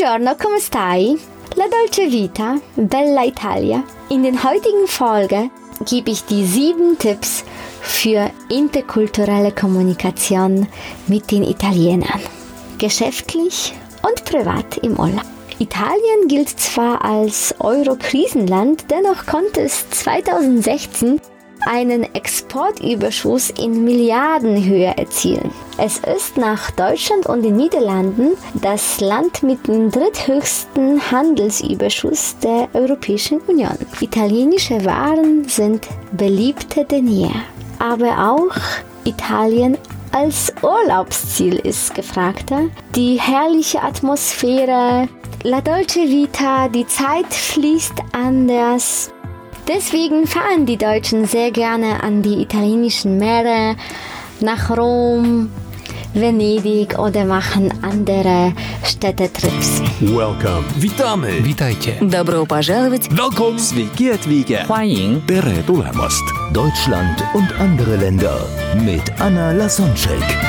Buongiorno, come stai? La Dolce Vita, Bella Italia. In den heutigen Folge gebe ich die sieben Tipps für interkulturelle Kommunikation mit den Italienern. Geschäftlich und privat im Urlaub. Italien gilt zwar als Euro-Krisenland, dennoch konnte es 2016 einen Exportüberschuss in Milliardenhöhe erzielen. Es ist nach Deutschland und den Niederlanden das Land mit dem dritthöchsten Handelsüberschuss der Europäischen Union. Italienische Waren sind beliebter denn je, aber auch Italien als Urlaubsziel ist gefragter. Die herrliche Atmosphäre, La Dolce Vita, die Zeit fließt anders. Deswegen fahren die Deutschen sehr gerne an die italienischen Meere, nach Rom, Venedig oder machen andere Städtetrips. Welcome. Witamy. Witajcie. Добро пожаловать! Welcome. Sveiki atvykę. 欢迎 Tere tulemast. Deutschland und andere Länder mit Anna Lasonczek.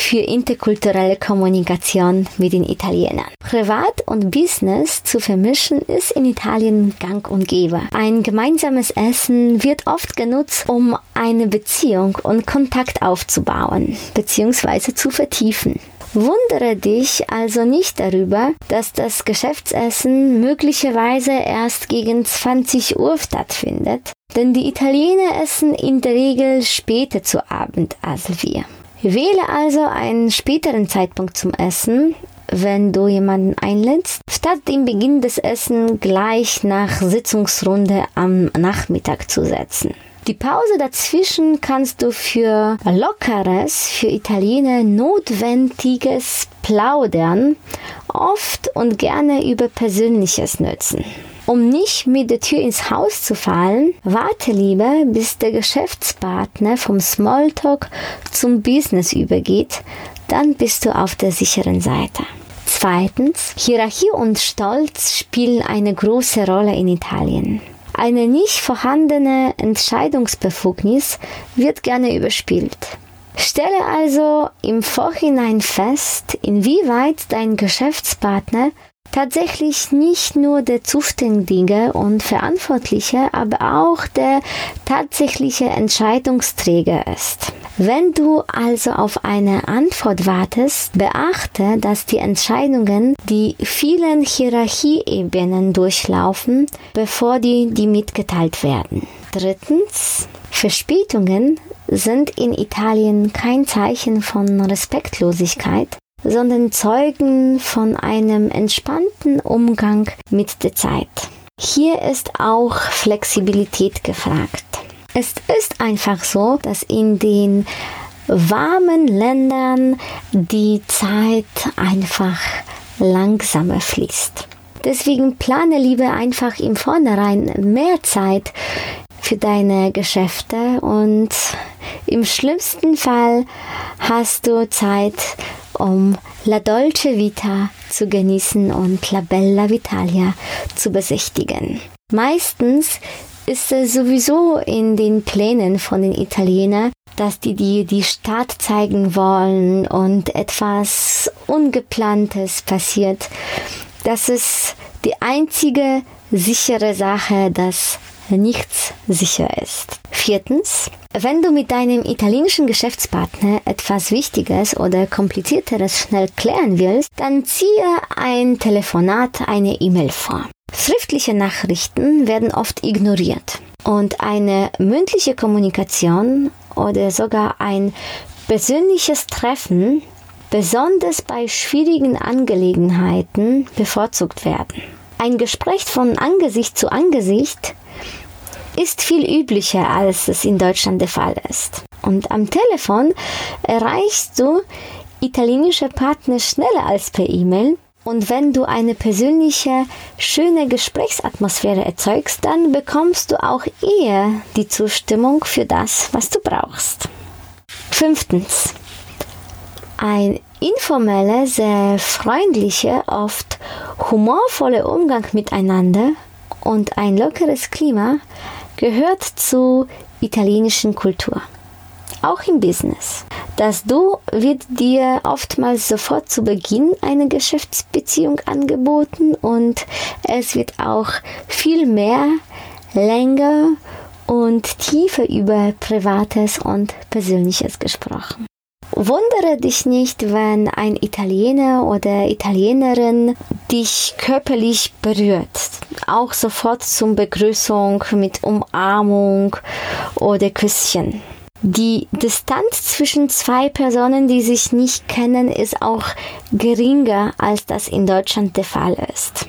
für interkulturelle Kommunikation mit den Italienern. Privat und Business zu vermischen ist in Italien gang und gäbe. Ein gemeinsames Essen wird oft genutzt, um eine Beziehung und Kontakt aufzubauen bzw. zu vertiefen. Wundere dich also nicht darüber, dass das Geschäftsessen möglicherweise erst gegen 20 Uhr stattfindet, denn die Italiener essen in der Regel später zu Abend als wir. Wähle also einen späteren Zeitpunkt zum Essen, wenn du jemanden einlädst, statt den Beginn des Essen gleich nach Sitzungsrunde am Nachmittag zu setzen. Die Pause dazwischen kannst du für lockeres, für Italiener notwendiges Plaudern oft und gerne über Persönliches nutzen. Um nicht mit der Tür ins Haus zu fallen, warte lieber, bis der Geschäftspartner vom Smalltalk zum Business übergeht, dann bist du auf der sicheren Seite. Zweitens, Hierarchie und Stolz spielen eine große Rolle in Italien. Eine nicht vorhandene Entscheidungsbefugnis wird gerne überspielt. Stelle also im Vorhinein fest, inwieweit dein Geschäftspartner tatsächlich nicht nur der Zuständige und Verantwortliche, aber auch der tatsächliche Entscheidungsträger ist. Wenn du also auf eine Antwort wartest, beachte, dass die Entscheidungen die vielen Hierarchieebenen durchlaufen, bevor die, die mitgeteilt werden. Drittens, Verspätungen sind in Italien kein Zeichen von Respektlosigkeit, sondern zeugen von einem entspannten Umgang mit der Zeit. Hier ist auch Flexibilität gefragt. Es ist einfach so, dass in den warmen Ländern die Zeit einfach langsamer fließt. Deswegen plane lieber einfach im Vornherein mehr Zeit für deine Geschäfte und im schlimmsten Fall hast du Zeit, um La Dolce Vita zu genießen und La Bella Vitalia zu besichtigen. Meistens ist es sowieso in den Plänen von den Italienern, dass die dir die Stadt zeigen wollen und etwas Ungeplantes passiert. Das ist die einzige sichere Sache, dass nichts sicher ist. Viertens, wenn du mit deinem italienischen Geschäftspartner etwas Wichtiges oder Komplizierteres schnell klären willst, dann ziehe ein Telefonat, eine E-Mail vor. Schriftliche Nachrichten werden oft ignoriert und eine mündliche Kommunikation oder sogar ein persönliches Treffen besonders bei schwierigen Angelegenheiten bevorzugt werden. Ein Gespräch von Angesicht zu Angesicht ist viel üblicher, als es in Deutschland der Fall ist. Und am Telefon erreichst du italienische Partner schneller als per E-Mail. Und wenn du eine persönliche, schöne Gesprächsatmosphäre erzeugst, dann bekommst du auch eher die Zustimmung für das, was du brauchst. Fünftens. Ein informeller, sehr freundlicher, oft humorvoller Umgang miteinander und ein lockeres Klima gehört zur italienischen Kultur. Auch im Business. Das Du wird dir oftmals sofort zu Beginn einer Geschäftsbeziehung angeboten und es wird auch viel mehr, länger und tiefer über Privates und Persönliches gesprochen. Wundere dich nicht, wenn ein Italiener oder Italienerin dich körperlich berührt. Auch sofort zum Begrüßung mit Umarmung oder Küsschen. Die Distanz zwischen zwei Personen, die sich nicht kennen, ist auch geringer, als das in Deutschland der Fall ist.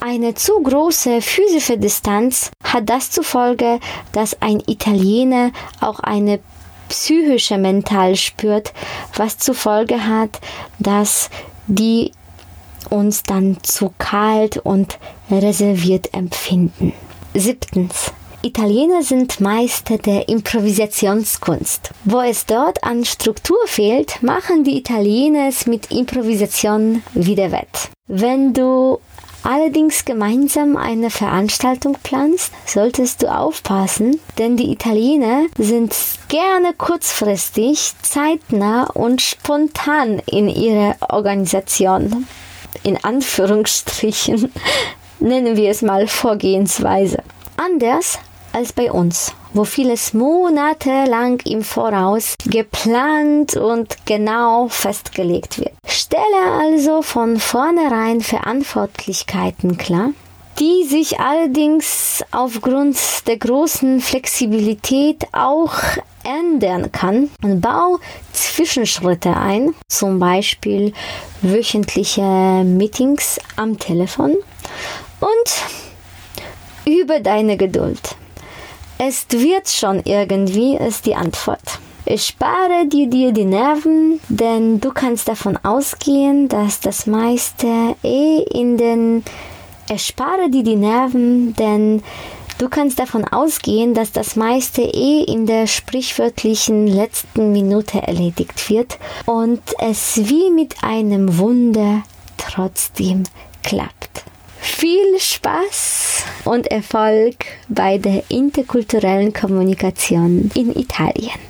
Eine zu große physische Distanz hat das zur Folge, dass ein Italiener auch eine psychische Mental spürt, was zur Folge hat, dass die uns dann zu kalt und reserviert empfinden. Siebtens. Italiener sind Meister der Improvisationskunst. Wo es dort an Struktur fehlt, machen die Italiener es mit Improvisation wieder wett. Wenn du allerdings gemeinsam eine Veranstaltung planst, solltest du aufpassen, denn die Italiener sind gerne kurzfristig, zeitnah und spontan in ihrer Organisation. In Anführungsstrichen nennen wir es mal Vorgehensweise. Anders als bei uns, wo vieles monatelang im Voraus geplant und genau festgelegt wird. Stelle also von vornherein Verantwortlichkeiten klar, die sich allerdings aufgrund der großen Flexibilität auch ändern kann und bau Zwischenschritte ein, zum Beispiel wöchentliche Meetings am Telefon und über deine Geduld. Es wird schon irgendwie, ist die Antwort. Spare dir, dir die Nerven, denn du kannst davon ausgehen, dass das meiste eh in den... Erspare dir die Nerven, denn du kannst davon ausgehen, dass das meiste eh in der sprichwörtlichen letzten Minute erledigt wird und es wie mit einem Wunder trotzdem klappt. Viel Spaß und Erfolg bei der interkulturellen Kommunikation in Italien.